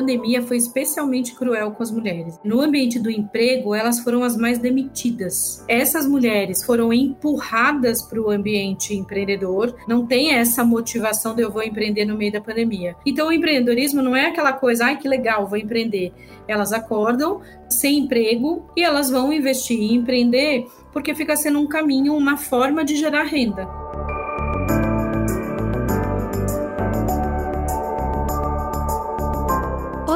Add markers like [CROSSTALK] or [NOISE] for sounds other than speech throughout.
pandemia foi especialmente cruel com as mulheres. No ambiente do emprego, elas foram as mais demitidas. Essas mulheres foram empurradas para o ambiente empreendedor, não tem essa motivação de eu vou empreender no meio da pandemia. Então, o empreendedorismo não é aquela coisa, ai que legal, vou empreender. Elas acordam sem emprego e elas vão investir em empreender porque fica sendo um caminho, uma forma de gerar renda.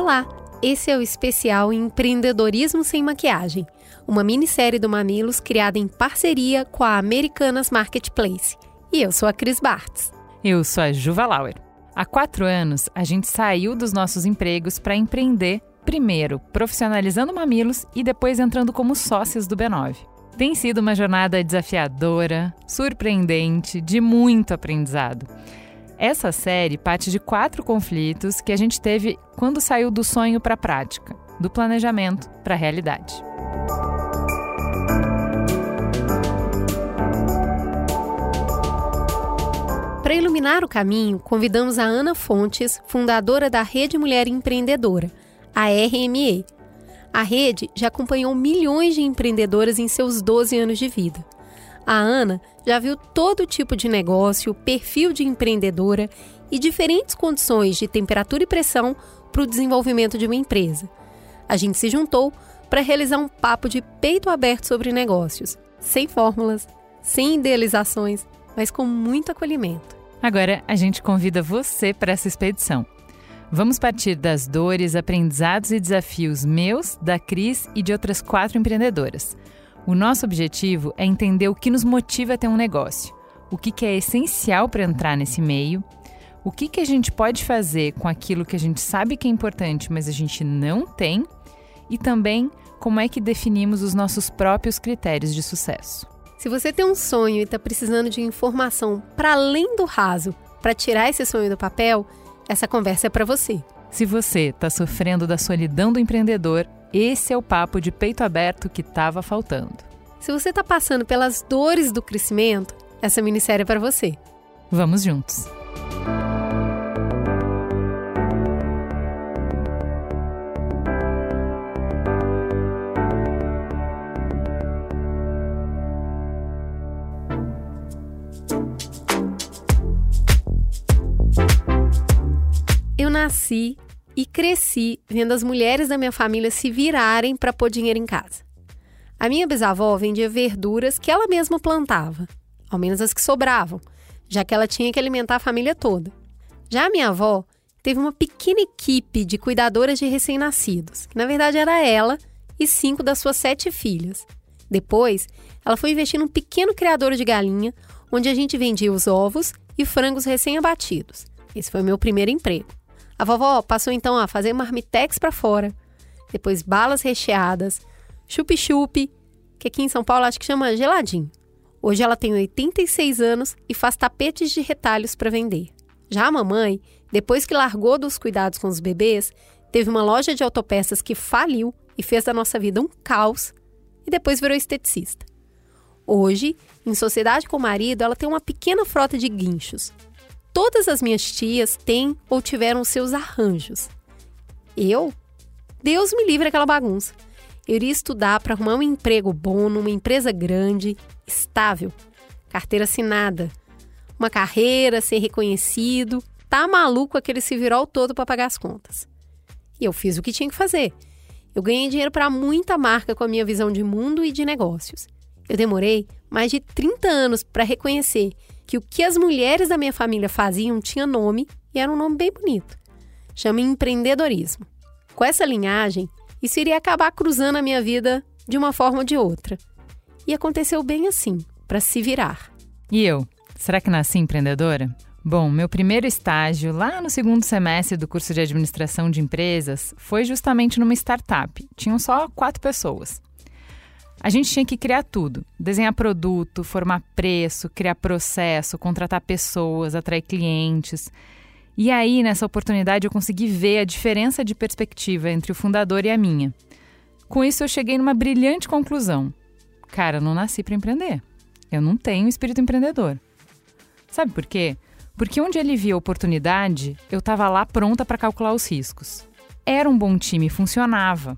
Olá, esse é o especial Empreendedorismo Sem Maquiagem, uma minissérie do Mamilos criada em parceria com a Americanas Marketplace. E eu sou a Cris Bartz. Eu sou a Juva Lauer. Há quatro anos, a gente saiu dos nossos empregos para empreender, primeiro profissionalizando Mamilos e depois entrando como sócios do B9. Tem sido uma jornada desafiadora, surpreendente, de muito aprendizado. Essa série parte de quatro conflitos que a gente teve quando saiu do sonho para a prática, do planejamento para a realidade. Para iluminar o caminho, convidamos a Ana Fontes, fundadora da Rede Mulher Empreendedora, a RME. A rede já acompanhou milhões de empreendedoras em seus 12 anos de vida. A Ana já viu todo tipo de negócio, perfil de empreendedora e diferentes condições de temperatura e pressão para o desenvolvimento de uma empresa. A gente se juntou para realizar um papo de peito aberto sobre negócios, sem fórmulas, sem idealizações, mas com muito acolhimento. Agora a gente convida você para essa expedição. Vamos partir das dores, aprendizados e desafios meus, da Cris e de outras quatro empreendedoras. O nosso objetivo é entender o que nos motiva a ter um negócio, o que, que é essencial para entrar nesse meio, o que, que a gente pode fazer com aquilo que a gente sabe que é importante, mas a gente não tem, e também como é que definimos os nossos próprios critérios de sucesso. Se você tem um sonho e está precisando de informação para além do raso para tirar esse sonho do papel, essa conversa é para você. Se você está sofrendo da solidão do empreendedor, esse é o papo de peito aberto que estava faltando. Se você está passando pelas dores do crescimento, essa minissérie é para você. Vamos juntos! Eu nasci e cresci vendo as mulheres da minha família se virarem para pôr dinheiro em casa. A minha bisavó vendia verduras que ela mesma plantava, ao menos as que sobravam, já que ela tinha que alimentar a família toda. Já a minha avó teve uma pequena equipe de cuidadoras de recém-nascidos, que na verdade era ela e cinco das suas sete filhas. Depois, ela foi investir num pequeno criador de galinha, onde a gente vendia os ovos e frangos recém-abatidos. Esse foi o meu primeiro emprego. A vovó passou então a fazer marmitex para fora, depois balas recheadas, chup-chup, que aqui em São Paulo acho que chama geladinho. Hoje ela tem 86 anos e faz tapetes de retalhos para vender. Já a mamãe, depois que largou dos cuidados com os bebês, teve uma loja de autopeças que faliu e fez da nossa vida um caos e depois virou esteticista. Hoje, em sociedade com o marido, ela tem uma pequena frota de guinchos, Todas as minhas tias têm ou tiveram seus arranjos. Eu? Deus me livre aquela bagunça. Eu iria estudar para arrumar um emprego bom numa empresa grande, estável, carteira assinada, uma carreira, ser reconhecido. Tá maluco aquele se virou todo para pagar as contas. E eu fiz o que tinha que fazer. Eu ganhei dinheiro para muita marca com a minha visão de mundo e de negócios. Eu demorei mais de 30 anos para reconhecer que o que as mulheres da minha família faziam tinha nome e era um nome bem bonito. Chama empreendedorismo. Com essa linhagem, isso iria acabar cruzando a minha vida de uma forma ou de outra. E aconteceu bem assim, para se virar. E eu? Será que nasci empreendedora? Bom, meu primeiro estágio, lá no segundo semestre do curso de administração de empresas, foi justamente numa startup. Tinham só quatro pessoas. A gente tinha que criar tudo: desenhar produto, formar preço, criar processo, contratar pessoas, atrair clientes. E aí, nessa oportunidade, eu consegui ver a diferença de perspectiva entre o fundador e a minha. Com isso, eu cheguei numa brilhante conclusão. Cara, eu não nasci para empreender. Eu não tenho espírito empreendedor. Sabe por quê? Porque onde ele via oportunidade, eu estava lá pronta para calcular os riscos. Era um bom time, funcionava.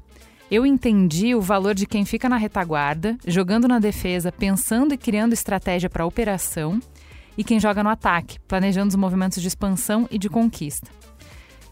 Eu entendi o valor de quem fica na retaguarda, jogando na defesa, pensando e criando estratégia para a operação e quem joga no ataque, planejando os movimentos de expansão e de conquista.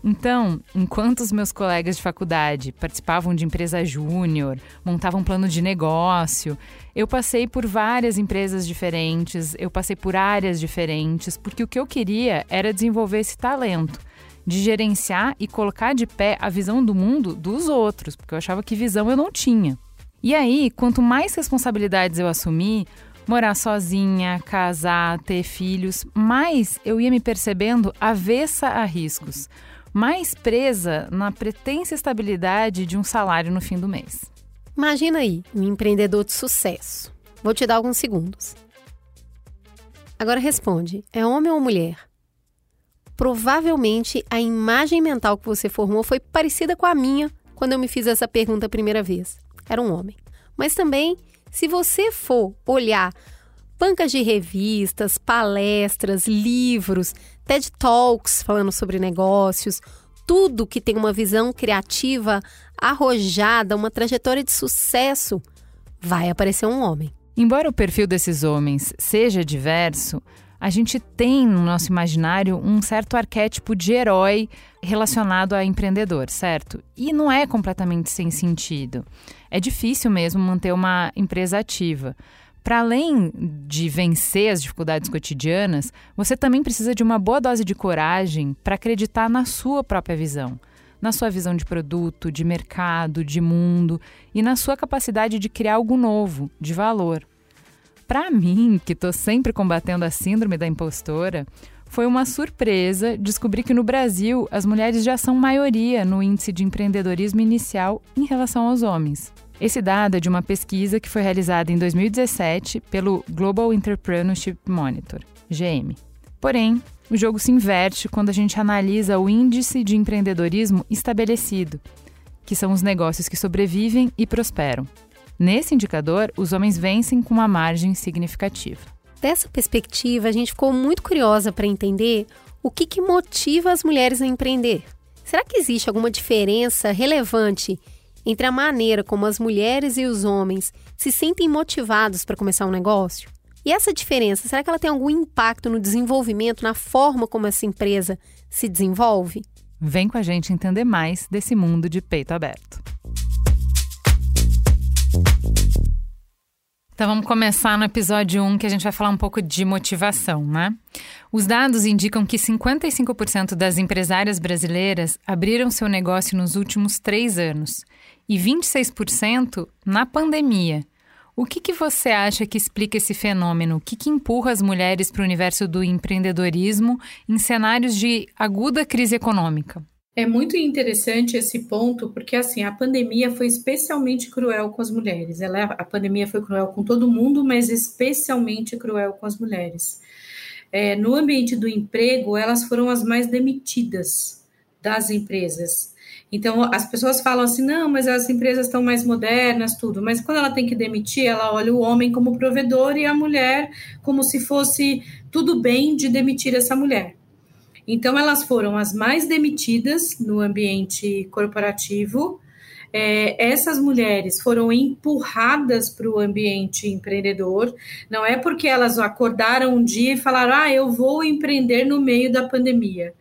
Então, enquanto os meus colegas de faculdade participavam de empresa júnior, montavam plano de negócio, eu passei por várias empresas diferentes, eu passei por áreas diferentes, porque o que eu queria era desenvolver esse talento de gerenciar e colocar de pé a visão do mundo dos outros, porque eu achava que visão eu não tinha. E aí, quanto mais responsabilidades eu assumi, morar sozinha, casar, ter filhos, mais eu ia me percebendo avessa a riscos, mais presa na pretensa estabilidade de um salário no fim do mês. Imagina aí, um empreendedor de sucesso. Vou te dar alguns segundos. Agora responde: é homem ou mulher? Provavelmente a imagem mental que você formou foi parecida com a minha quando eu me fiz essa pergunta a primeira vez. Era um homem. Mas também se você for olhar bancas de revistas, palestras, livros, TED Talks falando sobre negócios, tudo que tem uma visão criativa, arrojada, uma trajetória de sucesso, vai aparecer um homem. Embora o perfil desses homens seja diverso, a gente tem no nosso imaginário um certo arquétipo de herói relacionado a empreendedor, certo? E não é completamente sem sentido. É difícil mesmo manter uma empresa ativa. Para além de vencer as dificuldades cotidianas, você também precisa de uma boa dose de coragem para acreditar na sua própria visão, na sua visão de produto, de mercado, de mundo e na sua capacidade de criar algo novo, de valor. Para mim, que estou sempre combatendo a síndrome da impostora, foi uma surpresa descobrir que no Brasil as mulheres já são maioria no índice de empreendedorismo inicial em relação aos homens. Esse dado é de uma pesquisa que foi realizada em 2017 pelo Global Entrepreneurship Monitor, GM. Porém, o jogo se inverte quando a gente analisa o índice de empreendedorismo estabelecido, que são os negócios que sobrevivem e prosperam. Nesse indicador, os homens vencem com uma margem significativa. Dessa perspectiva, a gente ficou muito curiosa para entender o que, que motiva as mulheres a empreender. Será que existe alguma diferença relevante entre a maneira como as mulheres e os homens se sentem motivados para começar um negócio? E essa diferença, será que ela tem algum impacto no desenvolvimento, na forma como essa empresa se desenvolve? Vem com a gente entender mais desse mundo de peito aberto. Então vamos começar no episódio 1, que a gente vai falar um pouco de motivação, né? Os dados indicam que 55% das empresárias brasileiras abriram seu negócio nos últimos três anos e 26% na pandemia. O que, que você acha que explica esse fenômeno? O que, que empurra as mulheres para o universo do empreendedorismo em cenários de aguda crise econômica? É muito interessante esse ponto, porque assim, a pandemia foi especialmente cruel com as mulheres. Ela, a pandemia foi cruel com todo mundo, mas especialmente cruel com as mulheres. É, no ambiente do emprego, elas foram as mais demitidas das empresas. Então, as pessoas falam assim: não, mas as empresas estão mais modernas, tudo. Mas quando ela tem que demitir, ela olha o homem como provedor e a mulher como se fosse tudo bem de demitir essa mulher. Então, elas foram as mais demitidas no ambiente corporativo. É, essas mulheres foram empurradas para o ambiente empreendedor. Não é porque elas acordaram um dia e falaram: ah, eu vou empreender no meio da pandemia.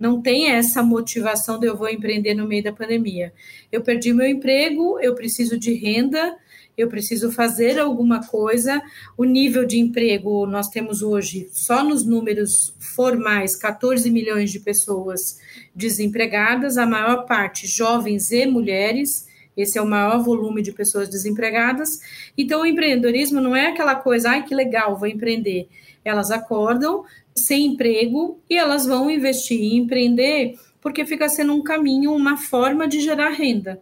Não tem essa motivação de eu vou empreender no meio da pandemia. Eu perdi meu emprego, eu preciso de renda, eu preciso fazer alguma coisa. O nível de emprego nós temos hoje, só nos números formais, 14 milhões de pessoas desempregadas, a maior parte jovens e mulheres. Esse é o maior volume de pessoas desempregadas. Então, o empreendedorismo não é aquela coisa, ai que legal, vou empreender. Elas acordam sem emprego e elas vão investir em empreender porque fica sendo um caminho, uma forma de gerar renda.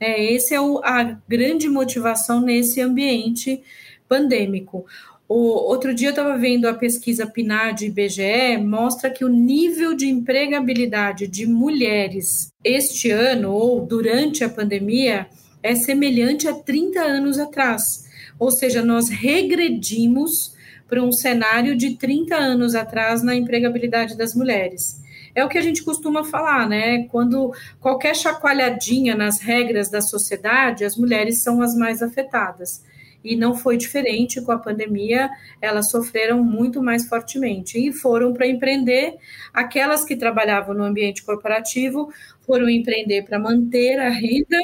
É, esse é o, a grande motivação nesse ambiente pandêmico. O, outro dia eu estava vendo a pesquisa PNAD IBGE, mostra que o nível de empregabilidade de mulheres este ano ou durante a pandemia é semelhante a 30 anos atrás. Ou seja, nós regredimos para um cenário de 30 anos atrás na empregabilidade das mulheres. É o que a gente costuma falar, né? Quando qualquer chacoalhadinha nas regras da sociedade, as mulheres são as mais afetadas. E não foi diferente com a pandemia, elas sofreram muito mais fortemente e foram para empreender. Aquelas que trabalhavam no ambiente corporativo foram empreender para manter a renda,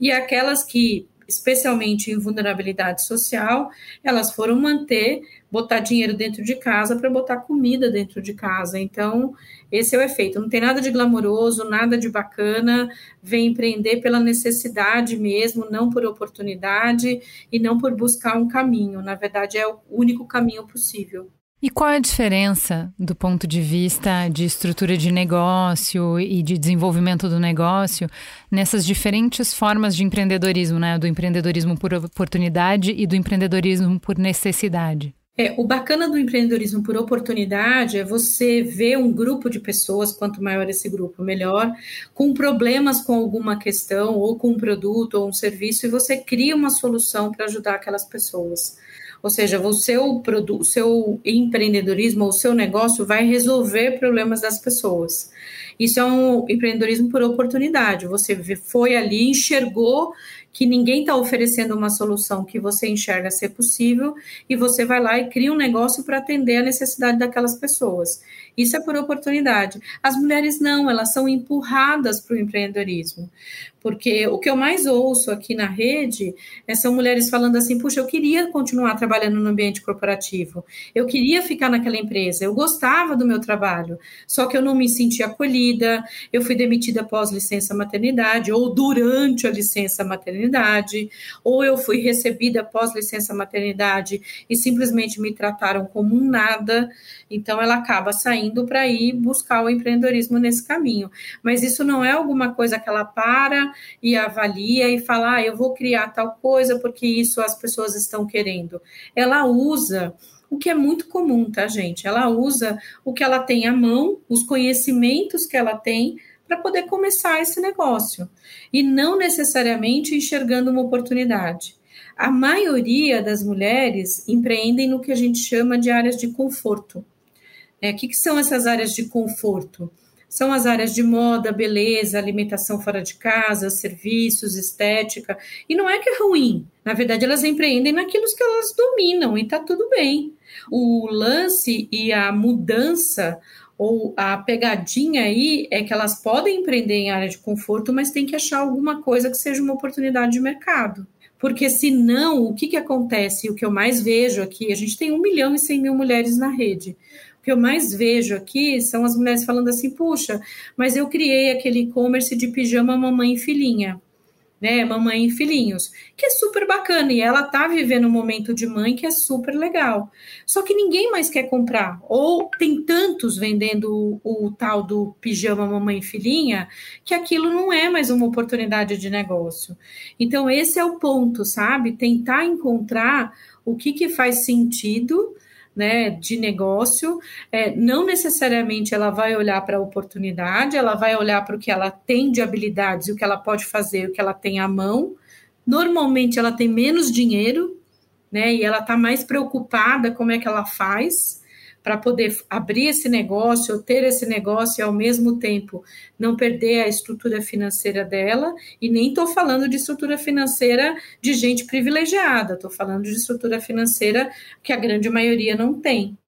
e aquelas que especialmente em vulnerabilidade social, elas foram manter, botar dinheiro dentro de casa para botar comida dentro de casa. Então, esse é o efeito. Não tem nada de glamouroso, nada de bacana. Vem empreender pela necessidade mesmo, não por oportunidade e não por buscar um caminho. Na verdade, é o único caminho possível. E qual é a diferença do ponto de vista de estrutura de negócio e de desenvolvimento do negócio nessas diferentes formas de empreendedorismo, né? Do empreendedorismo por oportunidade e do empreendedorismo por necessidade? É, o bacana do empreendedorismo por oportunidade é você ver um grupo de pessoas, quanto maior esse grupo, melhor, com problemas com alguma questão, ou com um produto ou um serviço, e você cria uma solução para ajudar aquelas pessoas. Ou seja, o seu, seu empreendedorismo, o seu negócio vai resolver problemas das pessoas. Isso é um empreendedorismo por oportunidade. Você foi ali, enxergou que ninguém está oferecendo uma solução que você enxerga ser possível e você vai lá e cria um negócio para atender a necessidade daquelas pessoas. Isso é por oportunidade. As mulheres não, elas são empurradas para o empreendedorismo. Porque o que eu mais ouço aqui na rede é, são mulheres falando assim: puxa, eu queria continuar trabalhando no ambiente corporativo, eu queria ficar naquela empresa, eu gostava do meu trabalho, só que eu não me sentia acolhida, eu fui demitida após licença maternidade, ou durante a licença maternidade, ou eu fui recebida após licença maternidade e simplesmente me trataram como um nada. Então, ela acaba saindo para ir buscar o empreendedorismo nesse caminho. Mas isso não é alguma coisa que ela para e avalia e fala, ah, eu vou criar tal coisa porque isso as pessoas estão querendo. Ela usa o que é muito comum, tá, gente? Ela usa o que ela tem à mão, os conhecimentos que ela tem para poder começar esse negócio e não necessariamente enxergando uma oportunidade. A maioria das mulheres empreendem no que a gente chama de áreas de conforto. É, o que, que são essas áreas de conforto? São as áreas de moda, beleza, alimentação fora de casa, serviços, estética. E não é que é ruim. Na verdade, elas empreendem naquilo que elas dominam e está tudo bem. O lance e a mudança ou a pegadinha aí é que elas podem empreender em área de conforto, mas tem que achar alguma coisa que seja uma oportunidade de mercado. Porque senão, o que, que acontece? O que eu mais vejo aqui, a gente tem 1 milhão e 100 mil mulheres na rede que eu mais vejo aqui são as mulheres falando assim: puxa, mas eu criei aquele e-commerce de pijama mamãe e filhinha, né? Mamãe e filhinhos, que é super bacana e ela tá vivendo um momento de mãe que é super legal. Só que ninguém mais quer comprar, ou tem tantos vendendo o, o tal do pijama mamãe e filhinha que aquilo não é mais uma oportunidade de negócio. Então, esse é o ponto, sabe? Tentar encontrar o que, que faz sentido né, de negócio, é, não necessariamente ela vai olhar para a oportunidade, ela vai olhar para o que ela tem de habilidades, o que ela pode fazer, o que ela tem à mão. Normalmente ela tem menos dinheiro, né, e ela está mais preocupada como é que ela faz para poder abrir esse negócio, ter esse negócio e ao mesmo tempo não perder a estrutura financeira dela. E nem estou falando de estrutura financeira de gente privilegiada, estou falando de estrutura financeira que a grande maioria não tem.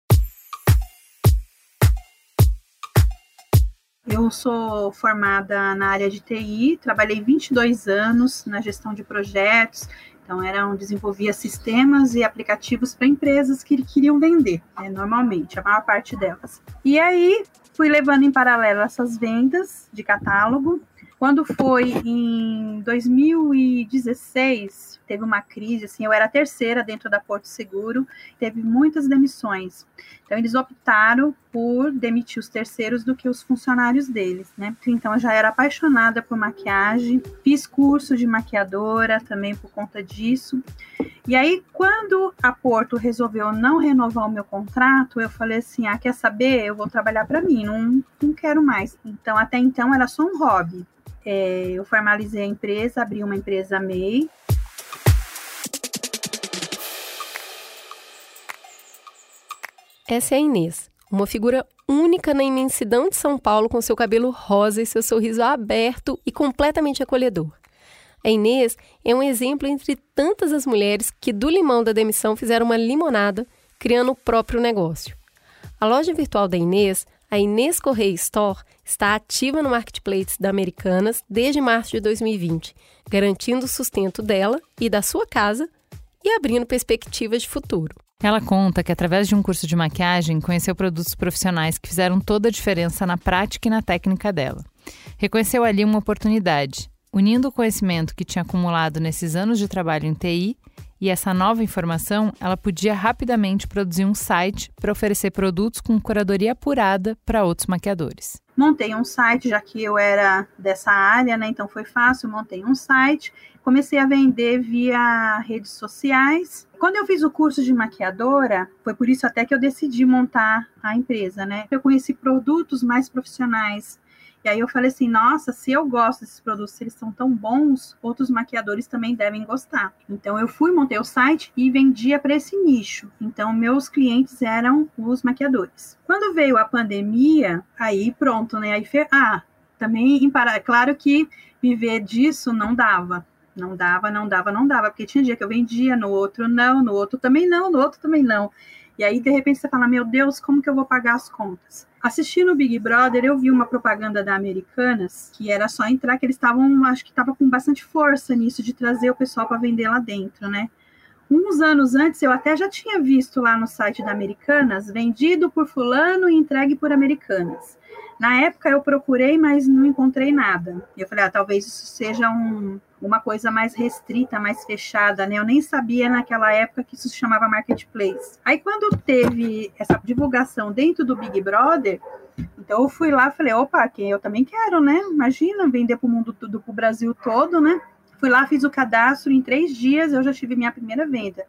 Eu sou formada na área de TI, trabalhei 22 anos na gestão de projetos, então, eram desenvolvia sistemas e aplicativos para empresas que queriam vender, né, normalmente, a maior parte delas. E aí, fui levando em paralelo essas vendas de catálogo. Quando foi em 2016, teve uma crise, assim, eu era a terceira dentro da Porto Seguro, teve muitas demissões. Então, eles optaram por demitir os terceiros do que os funcionários deles, né? Então eu já era apaixonada por maquiagem, fiz curso de maquiadora também por conta disso. E aí, quando a Porto resolveu não renovar o meu contrato, eu falei assim: ah, quer saber? Eu vou trabalhar para mim, não, não quero mais. Então, até então era só um hobby. É, eu formalizei a empresa, abri uma empresa MEI, Essa é a Inês, uma figura única na imensidão de São Paulo com seu cabelo rosa e seu sorriso aberto e completamente acolhedor. A Inês é um exemplo entre tantas as mulheres que do limão da demissão fizeram uma limonada, criando o próprio negócio. A loja virtual da Inês, a Inês Correia Store, está ativa no marketplace da Americanas desde março de 2020, garantindo o sustento dela e da sua casa e abrindo perspectivas de futuro. Ela conta que, através de um curso de maquiagem, conheceu produtos profissionais que fizeram toda a diferença na prática e na técnica dela. Reconheceu ali uma oportunidade, unindo o conhecimento que tinha acumulado nesses anos de trabalho em TI e essa nova informação, ela podia rapidamente produzir um site para oferecer produtos com curadoria apurada para outros maquiadores. Montei um site, já que eu era dessa área, né? Então foi fácil, montei um site comecei a vender via redes sociais. Quando eu fiz o curso de maquiadora, foi por isso até que eu decidi montar a empresa, né? Eu conheci produtos mais profissionais. E aí eu falei assim, nossa, se eu gosto desses produtos, se eles são tão bons, outros maquiadores também devem gostar. Então eu fui, montei o site e vendia para esse nicho. Então meus clientes eram os maquiadores. Quando veio a pandemia, aí pronto, né? Aí ah, também em para... claro que viver disso não dava. Não dava, não dava, não dava, porque tinha dia que eu vendia, no outro não, no outro também não, no outro também não. E aí, de repente, você fala: Meu Deus, como que eu vou pagar as contas? Assistindo o Big Brother, eu vi uma propaganda da Americanas que era só entrar, que eles estavam, acho que estava com bastante força nisso, de trazer o pessoal para vender lá dentro, né? Uns anos antes, eu até já tinha visto lá no site da Americanas, vendido por Fulano e entregue por Americanas. Na época eu procurei, mas não encontrei nada. Eu falei, ah, talvez isso seja um, uma coisa mais restrita, mais fechada, né? Eu nem sabia naquela época que isso se chamava marketplace. Aí quando teve essa divulgação dentro do Big Brother, então eu fui lá, falei, opa, que eu também quero, né? Imagina vender para o mundo todo, para o Brasil todo, né? Fui lá, fiz o cadastro, em três dias eu já tive minha primeira venda.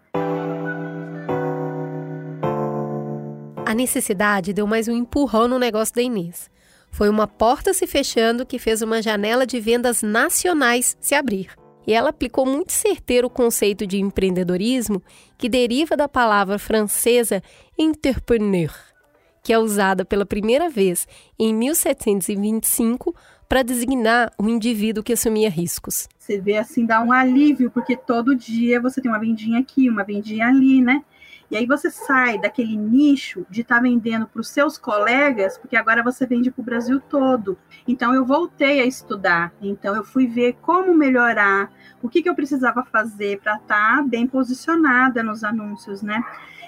A necessidade deu mais um empurrão no negócio da Inês. Foi uma porta se fechando que fez uma janela de vendas nacionais se abrir. E ela aplicou muito certeiro o conceito de empreendedorismo que deriva da palavra francesa entrepreneur, que é usada pela primeira vez em 1725 para designar o indivíduo que assumia riscos. Você vê assim, dá um alívio, porque todo dia você tem uma vendinha aqui, uma vendinha ali, né? E aí você sai daquele nicho de estar tá vendendo para os seus colegas, porque agora você vende para o Brasil todo. Então eu voltei a estudar. Então eu fui ver como melhorar, o que, que eu precisava fazer para estar tá bem posicionada nos anúncios, né?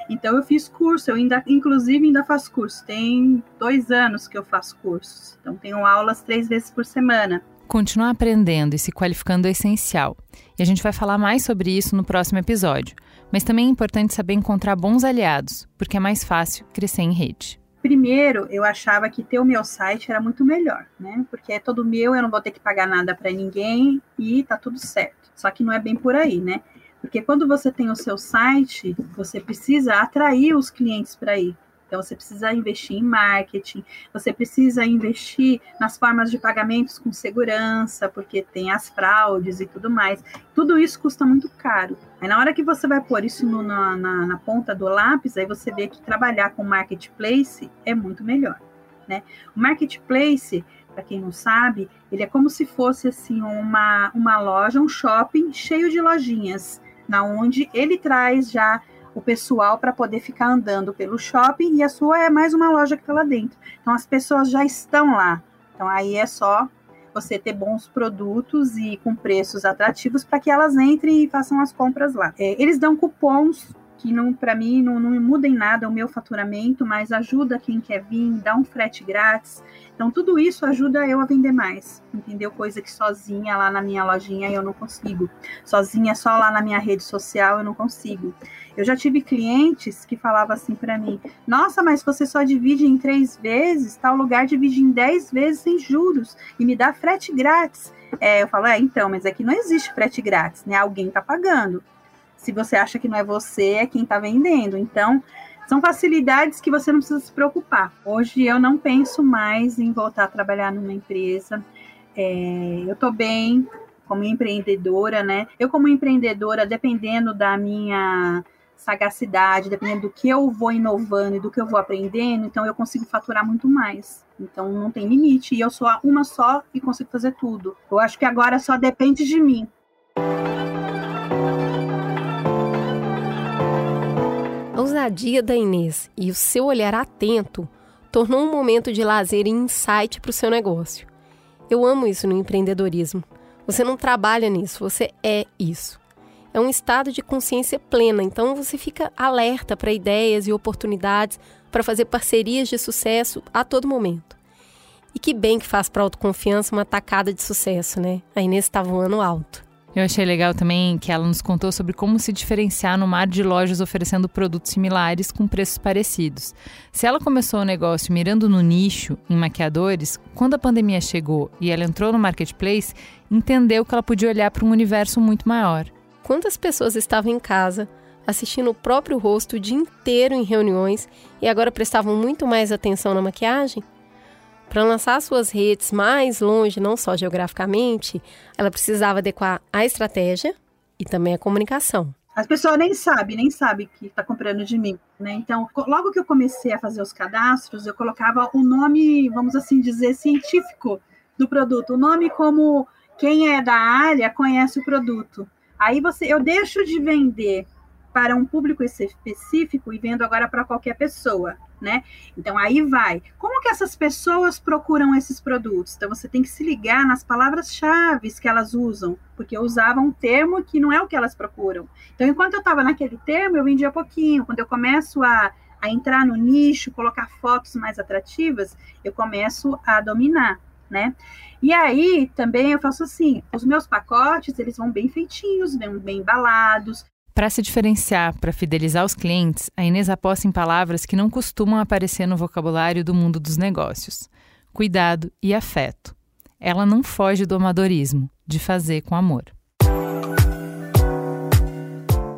Então eu fiz curso, eu ainda, inclusive, ainda faço curso. Tem dois anos que eu faço cursos. Então tenho aulas três vezes por semana. Continuar aprendendo e se qualificando é essencial. E a gente vai falar mais sobre isso no próximo episódio. Mas também é importante saber encontrar bons aliados, porque é mais fácil crescer em rede. Primeiro, eu achava que ter o meu site era muito melhor, né? Porque é todo meu, eu não vou ter que pagar nada para ninguém e tá tudo certo. Só que não é bem por aí, né? Porque quando você tem o seu site, você precisa atrair os clientes para ir. Então, você precisa investir em marketing, você precisa investir nas formas de pagamentos com segurança, porque tem as fraudes e tudo mais. Tudo isso custa muito caro. Aí, na hora que você vai pôr isso no, na, na, na ponta do lápis, aí você vê que trabalhar com marketplace é muito melhor. Né? O marketplace, para quem não sabe, ele é como se fosse assim uma, uma loja, um shopping cheio de lojinhas, na onde ele traz já o pessoal para poder ficar andando pelo shopping e a sua é mais uma loja que está lá dentro. Então as pessoas já estão lá. Então aí é só você ter bons produtos e com preços atrativos para que elas entrem e façam as compras lá. É, eles dão cupons que não para mim não, não muda em nada o meu faturamento, mas ajuda quem quer vir, dá um frete grátis. Então tudo isso ajuda eu a vender mais, entendeu? Coisa que sozinha lá na minha lojinha eu não consigo. Sozinha só lá na minha rede social eu não consigo. Eu já tive clientes que falavam assim para mim: Nossa, mas você só divide em três vezes, tal lugar divide em dez vezes sem juros e me dá frete grátis. É, eu falo: É, então, mas aqui não existe frete grátis, né? Alguém está pagando. Se você acha que não é você, é quem está vendendo. Então, são facilidades que você não precisa se preocupar. Hoje eu não penso mais em voltar a trabalhar numa empresa. É, eu estou bem como empreendedora, né? Eu, como empreendedora, dependendo da minha sagacidade, dependendo do que eu vou inovando e do que eu vou aprendendo, então eu consigo faturar muito mais. Então não tem limite. E eu sou uma só e consigo fazer tudo. Eu acho que agora só depende de mim. Ousadia da Inês e o seu olhar atento tornou um momento de lazer e insight para o seu negócio. Eu amo isso no empreendedorismo. Você não trabalha nisso, você é isso é um estado de consciência plena, então você fica alerta para ideias e oportunidades para fazer parcerias de sucesso a todo momento. E que bem que faz para autoconfiança uma tacada de sucesso, né? A Inês está voando alto. Eu achei legal também que ela nos contou sobre como se diferenciar no mar de lojas oferecendo produtos similares com preços parecidos. Se ela começou o negócio mirando no nicho, em maquiadores, quando a pandemia chegou e ela entrou no marketplace, entendeu que ela podia olhar para um universo muito maior quantas pessoas estavam em casa, assistindo o próprio rosto o dia inteiro em reuniões e agora prestavam muito mais atenção na maquiagem? Para lançar suas redes mais longe, não só geograficamente, ela precisava adequar a estratégia e também a comunicação. As pessoas nem sabem, nem sabem que está comprando de mim, né? Então, logo que eu comecei a fazer os cadastros, eu colocava o nome, vamos assim dizer, científico do produto, o nome como quem é da área conhece o produto. Aí você, eu deixo de vender para um público específico e vendo agora para qualquer pessoa, né? Então aí vai. Como que essas pessoas procuram esses produtos? Então você tem que se ligar nas palavras-chave que elas usam, porque eu usava um termo que não é o que elas procuram. Então enquanto eu estava naquele termo, eu vendia pouquinho. Quando eu começo a, a entrar no nicho, colocar fotos mais atrativas, eu começo a dominar né? E aí também eu faço assim, os meus pacotes, eles vão bem feitinhos, bem, bem embalados. Para se diferenciar, para fidelizar os clientes, a Inês aposta em palavras que não costumam aparecer no vocabulário do mundo dos negócios: cuidado e afeto. Ela não foge do amadorismo, de fazer com amor.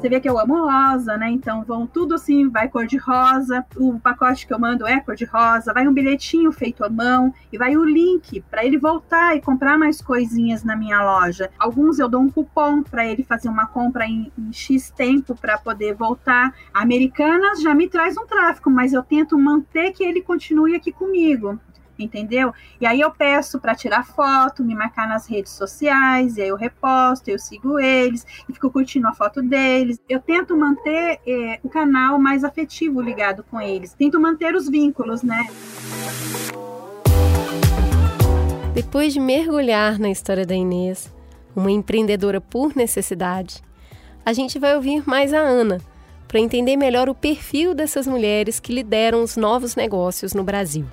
Você vê que eu amo rosa, né? Então vão tudo assim, vai cor de rosa. O pacote que eu mando é cor de rosa. Vai um bilhetinho feito à mão e vai o link para ele voltar e comprar mais coisinhas na minha loja. Alguns eu dou um cupom para ele fazer uma compra em, em X tempo para poder voltar. Americanas já me traz um tráfego, mas eu tento manter que ele continue aqui comigo entendeu? E aí eu peço para tirar foto, me marcar nas redes sociais, e aí eu reposto, eu sigo eles e fico curtindo a foto deles. Eu tento manter é, o canal mais afetivo ligado com eles, tento manter os vínculos, né? Depois de mergulhar na história da Inês, uma empreendedora por necessidade, a gente vai ouvir mais a Ana para entender melhor o perfil dessas mulheres que lideram os novos negócios no Brasil.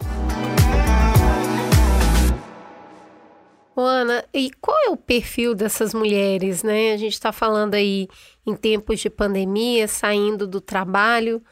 Ana, e qual é o perfil dessas mulheres, né? A gente está falando aí em tempos de pandemia, saindo do trabalho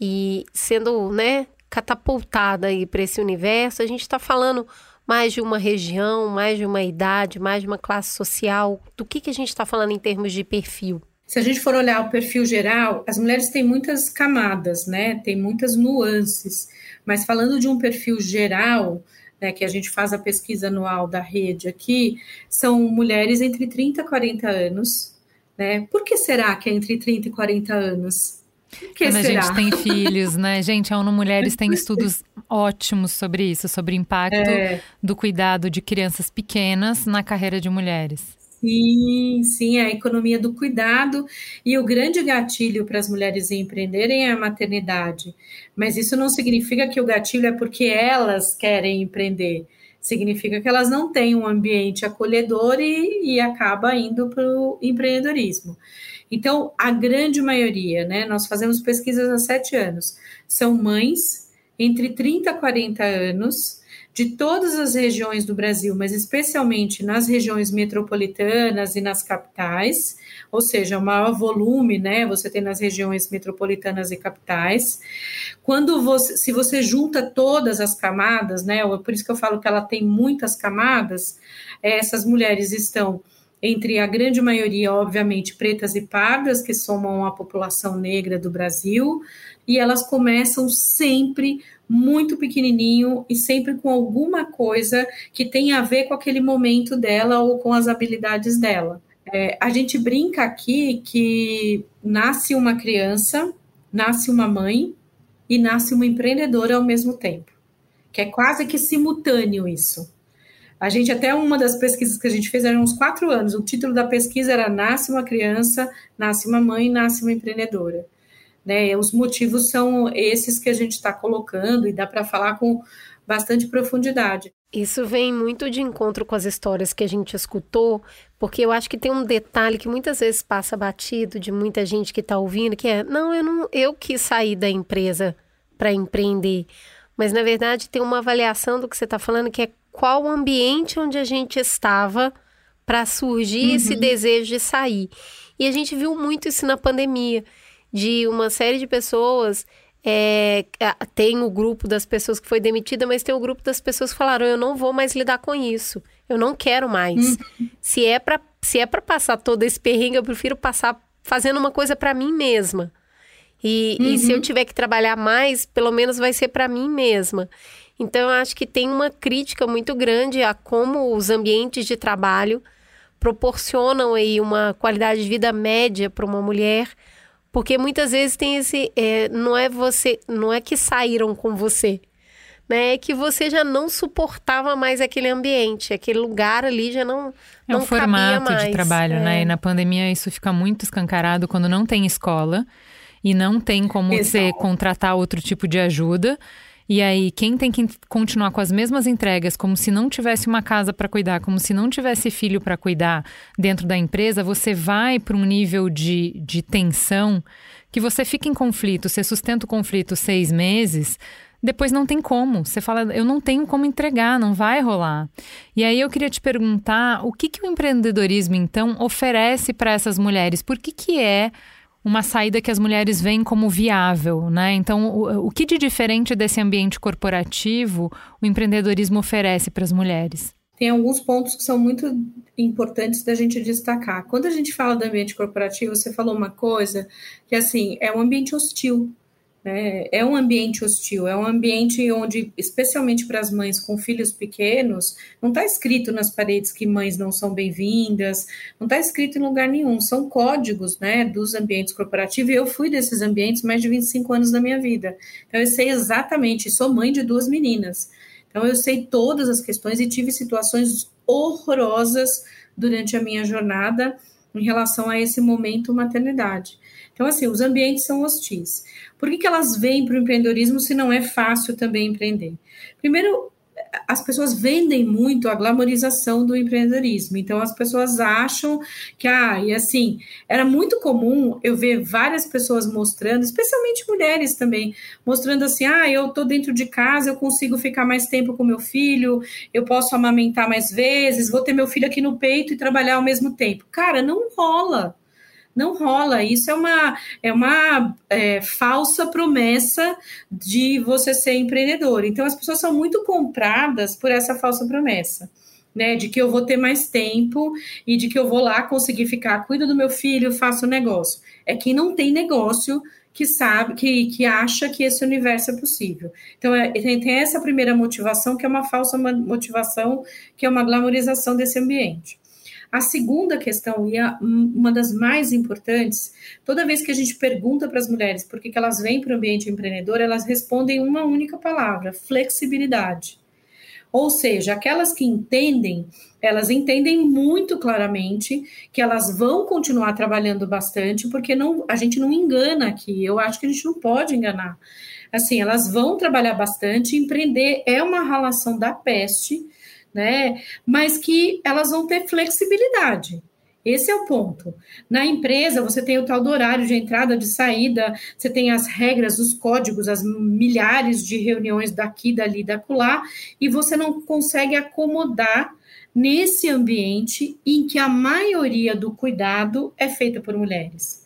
e sendo, né, catapultada aí para esse universo. A gente está falando mais de uma região, mais de uma idade, mais de uma classe social. Do que, que a gente está falando em termos de perfil? Se a gente for olhar o perfil geral, as mulheres têm muitas camadas, né? Tem muitas nuances. Mas falando de um perfil geral, né, que a gente faz a pesquisa anual da rede aqui, são mulheres entre 30 e 40 anos. Né? Por que será que é entre 30 e 40 anos? Que Quando será? a gente tem [LAUGHS] filhos, né? Gente, a ONU Mulheres tem estudos ótimos sobre isso, sobre o impacto é. do cuidado de crianças pequenas na carreira de mulheres. Sim, sim, a economia do cuidado e o grande gatilho para as mulheres empreenderem é a maternidade. Mas isso não significa que o gatilho é porque elas querem empreender. Significa que elas não têm um ambiente acolhedor e, e acaba indo para o empreendedorismo. Então, a grande maioria, né? Nós fazemos pesquisas há sete anos, são mães entre 30 e 40 anos de todas as regiões do Brasil, mas especialmente nas regiões metropolitanas e nas capitais, ou seja, o maior volume, né, você tem nas regiões metropolitanas e capitais. Quando você, se você junta todas as camadas, né, por isso que eu falo que ela tem muitas camadas, essas mulheres estão entre a grande maioria, obviamente, pretas e pardas, que somam a população negra do Brasil, e elas começam sempre muito pequenininho e sempre com alguma coisa que tenha a ver com aquele momento dela ou com as habilidades dela. É, a gente brinca aqui que nasce uma criança, nasce uma mãe e nasce uma empreendedora ao mesmo tempo, que é quase que simultâneo isso. A gente, até uma das pesquisas que a gente fez, eram uns quatro anos. O título da pesquisa era Nasce uma criança, nasce uma mãe, nasce uma empreendedora. Né? Os motivos são esses que a gente está colocando e dá para falar com bastante profundidade. Isso vem muito de encontro com as histórias que a gente escutou, porque eu acho que tem um detalhe que muitas vezes passa batido de muita gente que está ouvindo, que é, não, eu não, eu quis sair da empresa para empreender, mas na verdade tem uma avaliação do que você está falando, que é qual o ambiente onde a gente estava para surgir uhum. esse desejo de sair. E a gente viu muito isso na pandemia de uma série de pessoas. É, tem o grupo das pessoas que foi demitida, mas tem o grupo das pessoas que falaram: eu não vou mais lidar com isso, eu não quero mais. Uhum. Se é para se é para passar todo esse perrengue, eu prefiro passar fazendo uma coisa para mim mesma. E, uhum. e, se eu uhum. tiver que trabalhar mais, pelo menos vai ser para mim mesma. Então, eu acho que tem uma crítica muito grande a como os ambientes de trabalho proporcionam aí uma qualidade de vida média para uma mulher porque muitas vezes tem esse. É, não é você. Não é que saíram com você. Né, é que você já não suportava mais aquele ambiente, aquele lugar ali já não. É não o formato mais. de trabalho, né? é. né? E na pandemia isso fica muito escancarado quando não tem escola e não tem como Exato. você contratar outro tipo de ajuda. E aí, quem tem que continuar com as mesmas entregas, como se não tivesse uma casa para cuidar, como se não tivesse filho para cuidar dentro da empresa, você vai para um nível de, de tensão que você fica em conflito. Você sustenta o conflito seis meses, depois não tem como. Você fala, eu não tenho como entregar, não vai rolar. E aí eu queria te perguntar, o que, que o empreendedorismo, então, oferece para essas mulheres? Por que, que é uma saída que as mulheres veem como viável, né? Então, o, o que de diferente desse ambiente corporativo o empreendedorismo oferece para as mulheres? Tem alguns pontos que são muito importantes da gente destacar. Quando a gente fala do ambiente corporativo, você falou uma coisa que assim é um ambiente hostil. Né? É um ambiente hostil, é um ambiente onde, especialmente para as mães com filhos pequenos, não está escrito nas paredes que mães não são bem-vindas, não está escrito em lugar nenhum, são códigos né, dos ambientes corporativos, e eu fui desses ambientes mais de 25 anos da minha vida. Então, eu sei exatamente, sou mãe de duas meninas, então eu sei todas as questões e tive situações horrorosas durante a minha jornada em relação a esse momento maternidade. Então, assim, os ambientes são hostis. Por que, que elas vêm para o empreendedorismo se não é fácil também empreender? Primeiro, as pessoas vendem muito a glamorização do empreendedorismo. Então as pessoas acham que ah, e assim, era muito comum eu ver várias pessoas mostrando, especialmente mulheres também, mostrando assim: "Ah, eu tô dentro de casa, eu consigo ficar mais tempo com meu filho, eu posso amamentar mais vezes, vou ter meu filho aqui no peito e trabalhar ao mesmo tempo". Cara, não rola não rola. Isso é uma, é uma é, falsa promessa de você ser empreendedor. Então, as pessoas são muito compradas por essa falsa promessa. Né, de que eu vou ter mais tempo e de que eu vou lá conseguir ficar, cuido do meu filho, faço negócio. É quem não tem negócio que sabe, que, que acha que esse universo é possível. Então, é, tem essa primeira motivação, que é uma falsa motivação, que é uma glamorização desse ambiente. A segunda questão, e a, uma das mais importantes, toda vez que a gente pergunta para as mulheres por que, que elas vêm para o ambiente empreendedor, elas respondem uma única palavra: flexibilidade. Ou seja, aquelas que entendem, elas entendem muito claramente que elas vão continuar trabalhando bastante, porque não, a gente não engana aqui. Eu acho que a gente não pode enganar. Assim, elas vão trabalhar bastante, empreender é uma relação da peste né? Mas que elas vão ter flexibilidade. Esse é o ponto. Na empresa, você tem o tal do horário de entrada, de saída, você tem as regras, os códigos, as milhares de reuniões daqui, dali, dacular, e você não consegue acomodar nesse ambiente em que a maioria do cuidado é feita por mulheres.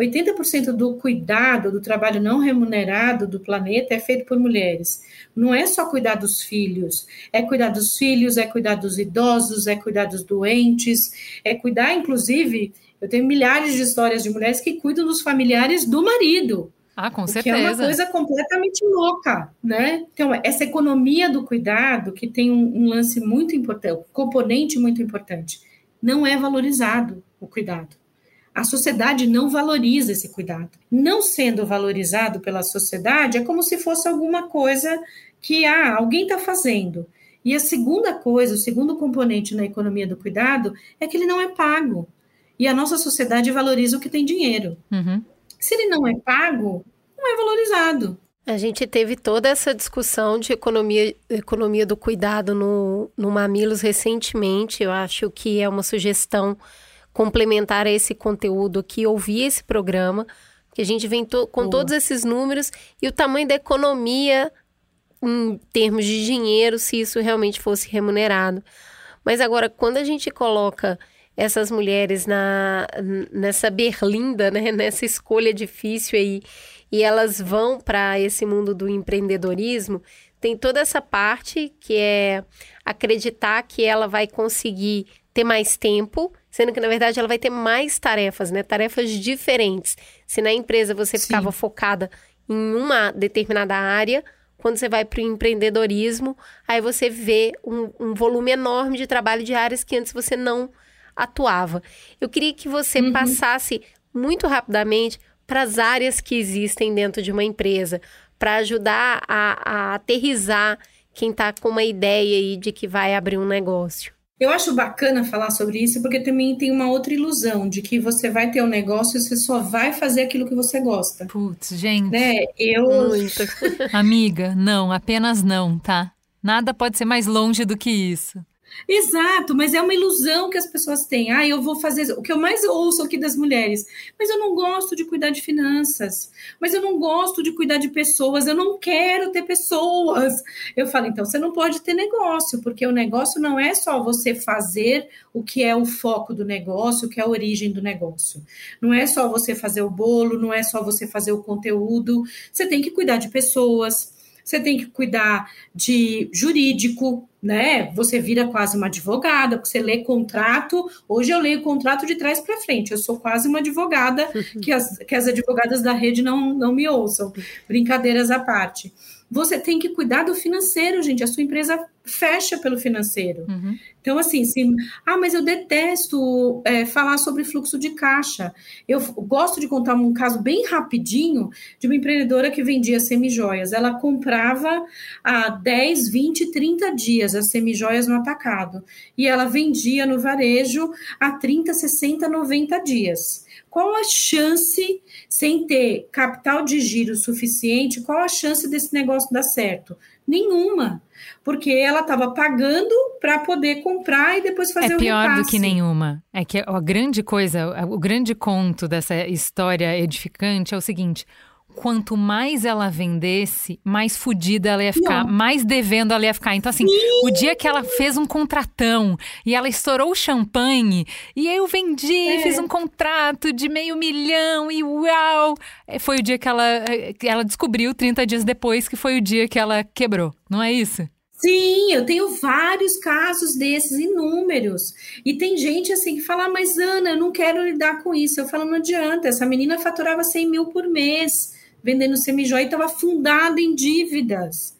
80% do cuidado, do trabalho não remunerado do planeta é feito por mulheres. Não é só cuidar dos filhos, é cuidar dos filhos, é cuidar dos idosos, é cuidar dos doentes, é cuidar, inclusive, eu tenho milhares de histórias de mulheres que cuidam dos familiares do marido. Ah, com certeza. Que é uma coisa completamente louca, né? Então, essa economia do cuidado, que tem um, um lance muito importante, um componente muito importante, não é valorizado o cuidado. A sociedade não valoriza esse cuidado. Não sendo valorizado pela sociedade, é como se fosse alguma coisa que ah, alguém está fazendo. E a segunda coisa, o segundo componente na economia do cuidado, é que ele não é pago. E a nossa sociedade valoriza o que tem dinheiro. Uhum. Se ele não é pago, não é valorizado. A gente teve toda essa discussão de economia, economia do cuidado no, no Mamilos recentemente. Eu acho que é uma sugestão complementar a esse conteúdo que ouvir esse programa, que a gente vem to com Boa. todos esses números e o tamanho da economia em termos de dinheiro, se isso realmente fosse remunerado. Mas agora, quando a gente coloca essas mulheres na, nessa berlinda, né, [LAUGHS] nessa escolha difícil aí, e elas vão para esse mundo do empreendedorismo, tem toda essa parte que é acreditar que ela vai conseguir ter mais tempo, sendo que na verdade ela vai ter mais tarefas, né? Tarefas diferentes. Se na empresa você Sim. ficava focada em uma determinada área, quando você vai para o empreendedorismo, aí você vê um, um, volume enorme de trabalho de áreas que antes você não atuava. Eu queria que você uhum. passasse muito rapidamente para as áreas que existem dentro de uma empresa, para ajudar a, a aterrizar quem está com uma ideia aí de que vai abrir um negócio. Eu acho bacana falar sobre isso porque também tem uma outra ilusão de que você vai ter um negócio e você só vai fazer aquilo que você gosta. Putz, gente. Né? Eu. Muito. [LAUGHS] Amiga, não, apenas não, tá? Nada pode ser mais longe do que isso. Exato, mas é uma ilusão que as pessoas têm. Ah, eu vou fazer. O que eu mais ouço aqui das mulheres, mas eu não gosto de cuidar de finanças, mas eu não gosto de cuidar de pessoas, eu não quero ter pessoas. Eu falo, então você não pode ter negócio, porque o negócio não é só você fazer o que é o foco do negócio, o que é a origem do negócio. Não é só você fazer o bolo, não é só você fazer o conteúdo, você tem que cuidar de pessoas você tem que cuidar de jurídico, né? Você vira quase uma advogada, porque você lê contrato. Hoje eu leio contrato de trás para frente. Eu sou quase uma advogada, [LAUGHS] que as, que as advogadas da rede não, não me ouçam. Brincadeiras à parte. Você tem que cuidar do financeiro, gente. A sua empresa fecha pelo financeiro. Uhum. Então, assim, se, ah, mas eu detesto é, falar sobre fluxo de caixa. Eu gosto de contar um caso bem rapidinho de uma empreendedora que vendia semijoias. Ela comprava há 10, 20, 30 dias as semijoias no atacado. E ela vendia no varejo há 30, 60, 90 dias. Qual a chance, sem ter capital de giro suficiente, qual a chance desse negócio dar certo? Nenhuma porque ela estava pagando para poder comprar e depois fazer é o repasse. É pior do que nenhuma. É que a grande coisa, o grande conto dessa história edificante é o seguinte: quanto mais ela vendesse, mais fodida ela ia ficar, Não. mais devendo ela ia ficar. Então, assim, Sim. o dia que ela fez um contratão e ela estourou o champanhe, e eu vendi, é. fiz um contrato de meio milhão e uau! É, foi o dia que ela, que ela descobriu, 30 dias depois, que foi o dia que ela quebrou. Não é isso? Sim, eu tenho vários casos desses, inúmeros. E tem gente assim que fala, ah, mas Ana, eu não quero lidar com isso. Eu falo, não adianta, essa menina faturava 100 mil por mês vendendo semijóia e estava afundada em dívidas.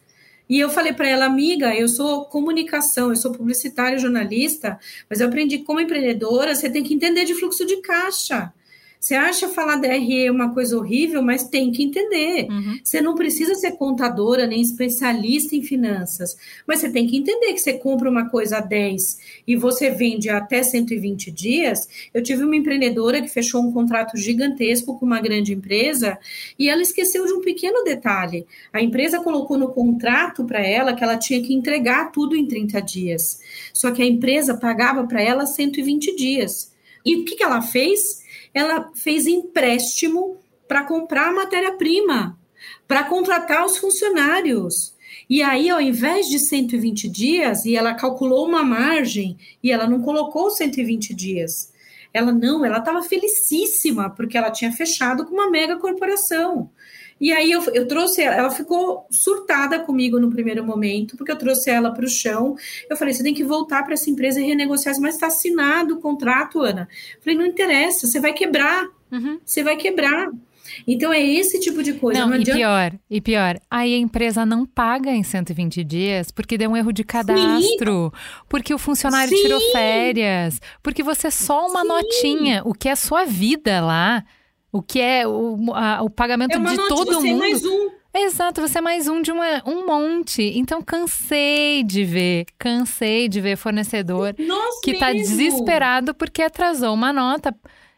E eu falei para ela, amiga, eu sou comunicação, eu sou publicitária, jornalista, mas eu aprendi como empreendedora, você tem que entender de fluxo de caixa. Você acha falar DRE uma coisa horrível, mas tem que entender. Uhum. Você não precisa ser contadora nem especialista em finanças, mas você tem que entender que você compra uma coisa a 10 e você vende até 120 dias. Eu tive uma empreendedora que fechou um contrato gigantesco com uma grande empresa e ela esqueceu de um pequeno detalhe. A empresa colocou no contrato para ela que ela tinha que entregar tudo em 30 dias. Só que a empresa pagava para ela 120 dias. E o que, que ela fez? Ela fez empréstimo para comprar matéria-prima, para contratar os funcionários. E aí, ao invés de 120 dias, e ela calculou uma margem, e ela não colocou 120 dias. Ela não, ela estava felicíssima, porque ela tinha fechado com uma mega corporação. E aí eu, eu trouxe ela, ela ficou surtada comigo no primeiro momento, porque eu trouxe ela para o chão. Eu falei: você tem que voltar para essa empresa e renegociar, mas está assinado o contrato, Ana. Eu falei: não interessa, você vai quebrar. Uhum. Você vai quebrar. Então é esse tipo de coisa. Não, não e pior, e pior, aí a empresa não paga em 120 dias porque deu um erro de cadastro, Sim. porque o funcionário Sim. tirou férias, porque você é só uma Sim. notinha, o que é a sua vida lá. O que é o, a, o pagamento é de todo você mundo. É mais um. Exato, você é mais um de uma, um monte. Então cansei de ver, cansei de ver fornecedor Nossa, que está desesperado porque atrasou uma nota.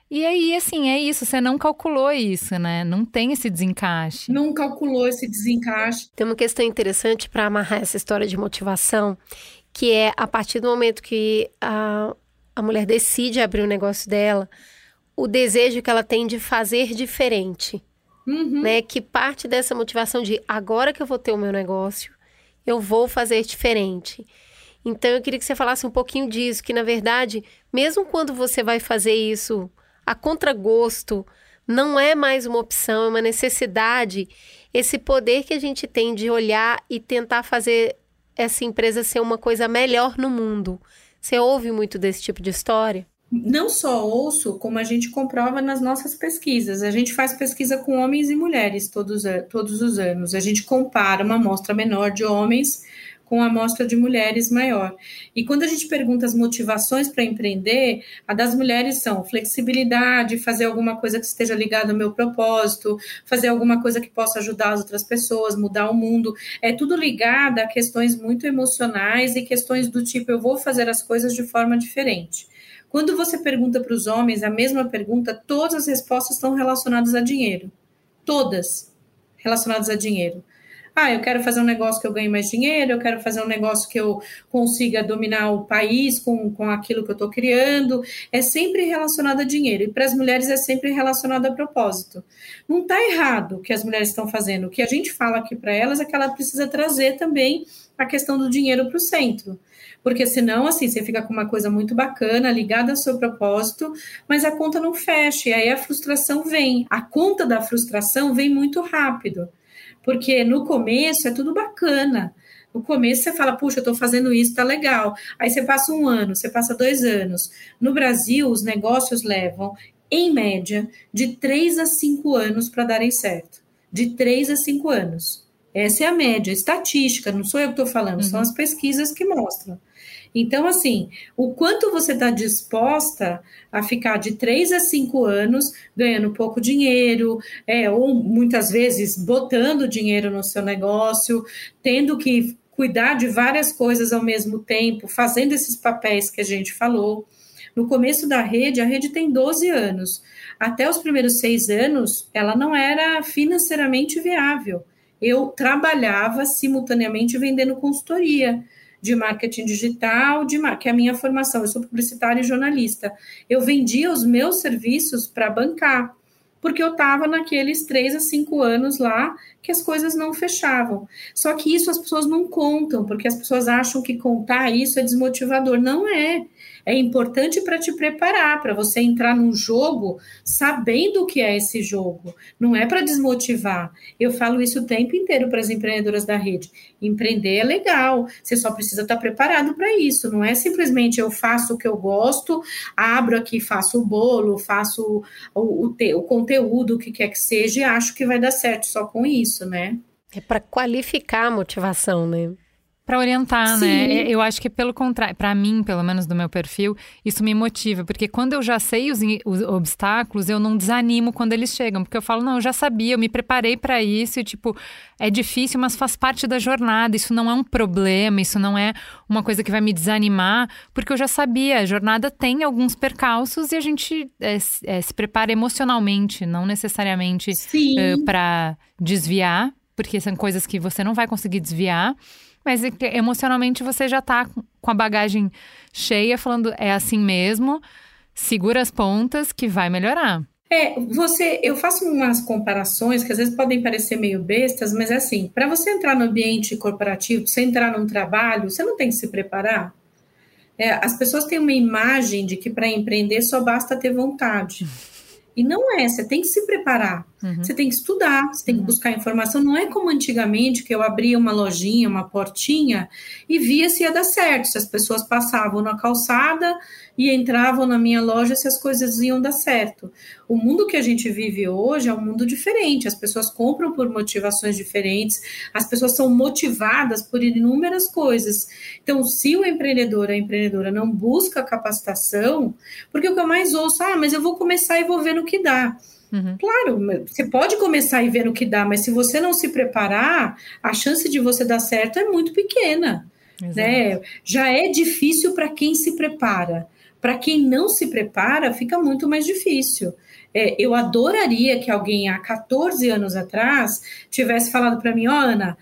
E aí, assim, é isso, você não calculou isso, né? Não tem esse desencaixe. Não calculou esse desencaixe. Tem uma questão interessante para amarrar essa história de motivação, que é a partir do momento que a, a mulher decide abrir o negócio dela, o desejo que ela tem de fazer diferente. Uhum. Né? Que parte dessa motivação de agora que eu vou ter o meu negócio, eu vou fazer diferente. Então eu queria que você falasse um pouquinho disso, que na verdade, mesmo quando você vai fazer isso a contragosto, não é mais uma opção, é uma necessidade. Esse poder que a gente tem de olhar e tentar fazer essa empresa ser uma coisa melhor no mundo. Você ouve muito desse tipo de história? Não só ouço, como a gente comprova nas nossas pesquisas. A gente faz pesquisa com homens e mulheres todos, todos os anos. A gente compara uma amostra menor de homens com a amostra de mulheres maior. E quando a gente pergunta as motivações para empreender, a das mulheres são flexibilidade, fazer alguma coisa que esteja ligada ao meu propósito, fazer alguma coisa que possa ajudar as outras pessoas, mudar o mundo. É tudo ligado a questões muito emocionais e questões do tipo eu vou fazer as coisas de forma diferente. Quando você pergunta para os homens a mesma pergunta, todas as respostas estão relacionadas a dinheiro. Todas relacionadas a dinheiro. Ah, eu quero fazer um negócio que eu ganhe mais dinheiro, eu quero fazer um negócio que eu consiga dominar o país com, com aquilo que eu estou criando. É sempre relacionado a dinheiro. E para as mulheres é sempre relacionado a propósito. Não está errado o que as mulheres estão fazendo. O que a gente fala aqui para elas é que ela precisa trazer também a questão do dinheiro para o centro porque senão, assim, você fica com uma coisa muito bacana, ligada ao seu propósito, mas a conta não fecha, e aí a frustração vem. A conta da frustração vem muito rápido, porque no começo é tudo bacana. No começo você fala, puxa, eu estou fazendo isso, tá legal. Aí você passa um ano, você passa dois anos. No Brasil, os negócios levam, em média, de três a cinco anos para darem certo. De três a cinco anos. Essa é a média, estatística, não sou eu que estou falando, uhum. são as pesquisas que mostram. Então, assim, o quanto você está disposta a ficar de três a cinco anos ganhando pouco dinheiro, é, ou muitas vezes botando dinheiro no seu negócio, tendo que cuidar de várias coisas ao mesmo tempo, fazendo esses papéis que a gente falou. No começo da rede, a rede tem 12 anos. Até os primeiros seis anos, ela não era financeiramente viável. Eu trabalhava simultaneamente vendendo consultoria de marketing digital, de que é a minha formação. Eu sou publicitária e jornalista. Eu vendia os meus serviços para bancar, porque eu estava naqueles três a cinco anos lá que as coisas não fechavam. Só que isso as pessoas não contam, porque as pessoas acham que contar isso é desmotivador. Não é é importante para te preparar, para você entrar num jogo sabendo o que é esse jogo. Não é para desmotivar. Eu falo isso o tempo inteiro para as empreendedoras da rede. Empreender é legal, você só precisa estar tá preparado para isso. Não é simplesmente eu faço o que eu gosto, abro aqui, faço o bolo, faço o, o, o conteúdo, o que quer que seja, e acho que vai dar certo só com isso, né? É para qualificar a motivação, né? Para orientar, Sim. né? Eu acho que pelo contrário, para mim, pelo menos do meu perfil, isso me motiva, porque quando eu já sei os, os, obstáculos, eu não desanimo quando eles chegam, porque eu falo, não, eu já sabia, eu me preparei para isso, e tipo, é difícil, mas faz parte da jornada, isso não é um problema, isso não é uma coisa que vai me desanimar, porque eu já sabia, a jornada tem alguns percalços e a gente é, é, se prepara emocionalmente, não necessariamente é, para desviar, porque são coisas que você não vai conseguir desviar mas emocionalmente você já tá com a bagagem cheia, falando é assim mesmo, segura as pontas que vai melhorar. É, você, eu faço umas comparações que às vezes podem parecer meio bestas, mas é assim, para você entrar no ambiente corporativo, você entrar num trabalho, você não tem que se preparar. É, as pessoas têm uma imagem de que para empreender só basta ter vontade. E não é, você tem que se preparar, uhum. você tem que estudar, você tem que uhum. buscar informação. Não é como antigamente que eu abria uma lojinha, uma portinha e via se ia dar certo, se as pessoas passavam na calçada e entravam na minha loja se as coisas iam dar certo. O mundo que a gente vive hoje é um mundo diferente, as pessoas compram por motivações diferentes, as pessoas são motivadas por inúmeras coisas. Então, se o empreendedor, a empreendedora não busca capacitação, porque o que eu mais ouço, ah, mas eu vou começar e vou ver no que dá. Uhum. Claro, você pode começar e ver no que dá, mas se você não se preparar, a chance de você dar certo é muito pequena. Né? Já é difícil para quem se prepara. Para quem não se prepara, fica muito mais difícil. É, eu adoraria que alguém há 14 anos atrás tivesse falado para mim, ó, oh, Ana,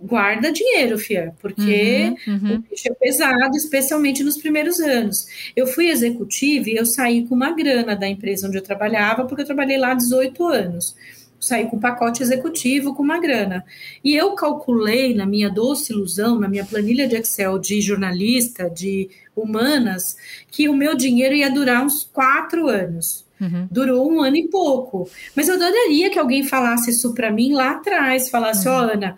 guarda dinheiro, Fia, porque uhum, uhum. o bicho é pesado, especialmente nos primeiros anos. Eu fui executiva e eu saí com uma grana da empresa onde eu trabalhava, porque eu trabalhei lá 18 anos. Saí com um pacote executivo com uma grana. E eu calculei na minha doce ilusão, na minha planilha de Excel de jornalista, de humanas, que o meu dinheiro ia durar uns quatro anos. Uhum. Durou um ano e pouco. Mas eu adoraria que alguém falasse isso para mim lá atrás, falasse, ó, uhum. oh, Ana,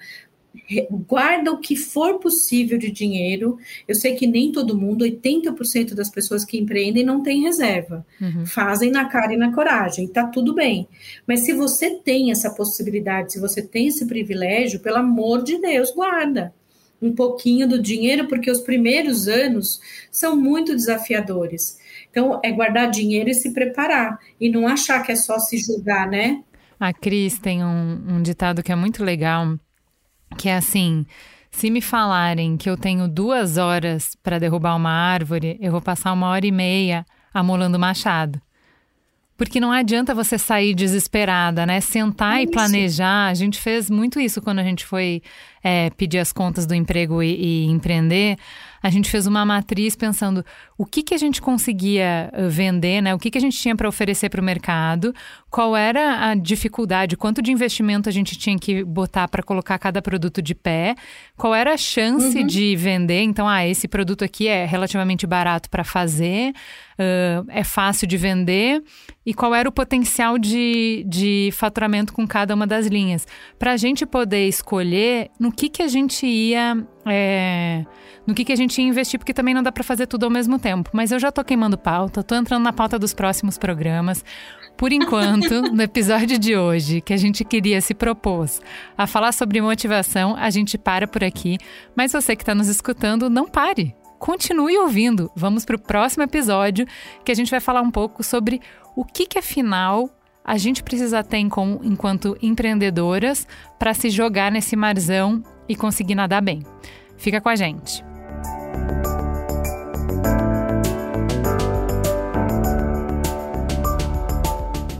guarda o que for possível de dinheiro. Eu sei que nem todo mundo, 80% das pessoas que empreendem não tem reserva. Uhum. Fazem na cara e na coragem, tá tudo bem. Mas se você tem essa possibilidade, se você tem esse privilégio, pelo amor de Deus, guarda um pouquinho do dinheiro, porque os primeiros anos são muito desafiadores. Então, é guardar dinheiro e se preparar, e não achar que é só se julgar, né? A Cris tem um, um ditado que é muito legal, que é assim: se me falarem que eu tenho duas horas para derrubar uma árvore, eu vou passar uma hora e meia amolando machado. Porque não adianta você sair desesperada, né? Sentar isso. e planejar. A gente fez muito isso quando a gente foi é, pedir as contas do emprego e, e empreender a gente fez uma matriz pensando o que, que a gente conseguia eh, vender, né? O que, que a gente tinha para oferecer para o mercado, qual era a dificuldade, quanto de investimento a gente tinha que botar para colocar cada produto de pé, qual era a chance uhum. de vender. Então, ah, esse produto aqui é relativamente barato para fazer, uh, é fácil de vender, e qual era o potencial de, de faturamento com cada uma das linhas. Para a gente poder escolher no que, que a gente ia. É, no que, que a gente ia investir, porque também não dá para fazer tudo ao mesmo tempo. Mas eu já tô queimando pauta, tô entrando na pauta dos próximos programas. Por enquanto, [LAUGHS] no episódio de hoje, que a gente queria se propôs a falar sobre motivação, a gente para por aqui. Mas você que está nos escutando, não pare. Continue ouvindo. Vamos para o próximo episódio, que a gente vai falar um pouco sobre o que, que afinal a gente precisa ter como, enquanto empreendedoras para se jogar nesse marzão e conseguir nadar bem. Fica com a gente.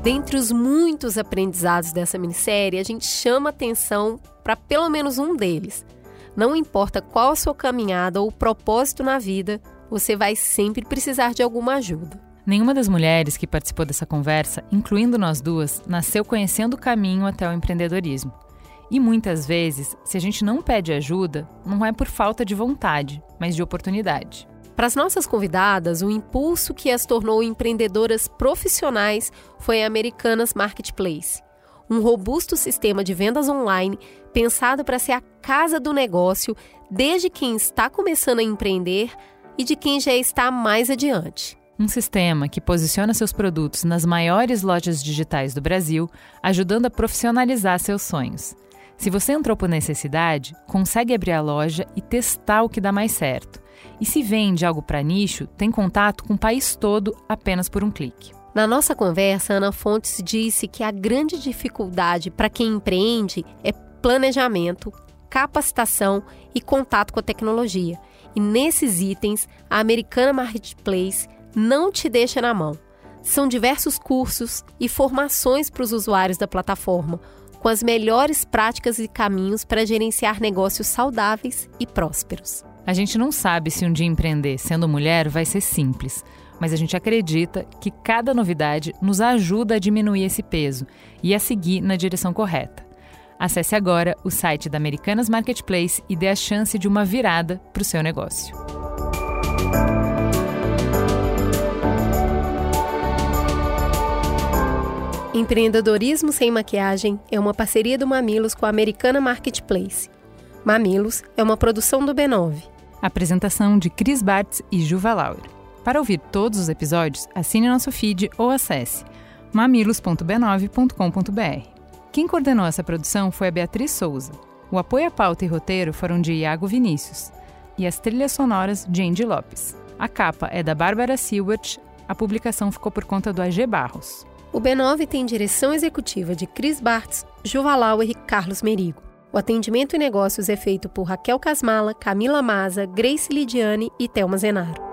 Dentre os muitos aprendizados dessa minissérie, a gente chama atenção para pelo menos um deles. Não importa qual a sua caminhada ou propósito na vida, você vai sempre precisar de alguma ajuda. Nenhuma das mulheres que participou dessa conversa, incluindo nós duas, nasceu conhecendo o caminho até o empreendedorismo. E muitas vezes, se a gente não pede ajuda, não é por falta de vontade, mas de oportunidade. Para as nossas convidadas, o impulso que as tornou empreendedoras profissionais foi a Americanas Marketplace, um robusto sistema de vendas online pensado para ser a casa do negócio desde quem está começando a empreender e de quem já está mais adiante. Um sistema que posiciona seus produtos nas maiores lojas digitais do Brasil, ajudando a profissionalizar seus sonhos. Se você entrou por necessidade, consegue abrir a loja e testar o que dá mais certo. E se vende algo para nicho, tem contato com o país todo apenas por um clique. Na nossa conversa, Ana Fontes disse que a grande dificuldade para quem empreende é planejamento, capacitação e contato com a tecnologia. E nesses itens, a Americana Marketplace não te deixa na mão. São diversos cursos e formações para os usuários da plataforma, com as melhores práticas e caminhos para gerenciar negócios saudáveis e prósperos. A gente não sabe se um dia empreender sendo mulher vai ser simples, mas a gente acredita que cada novidade nos ajuda a diminuir esse peso e a seguir na direção correta. Acesse agora o site da Americanas Marketplace e dê a chance de uma virada para o seu negócio. Empreendedorismo sem maquiagem é uma parceria do Mamilos com a Americana Marketplace. Mamilos é uma produção do B9. Apresentação de Cris Bartz e Juva Lauer. Para ouvir todos os episódios, assine nosso feed ou acesse mamilos.b9.com.br. Quem coordenou essa produção foi a Beatriz Souza. O apoio à pauta e roteiro foram de Iago Vinícius e as trilhas sonoras de Andy Lopes. A capa é da Bárbara Silbert, a publicação ficou por conta do AG Barros. O B9 tem direção executiva de Cris Bartz, Juvalauer e Carlos Merigo. O atendimento e negócios é feito por Raquel Casmala, Camila Maza, Grace Lidiane e Thelma Zenaro.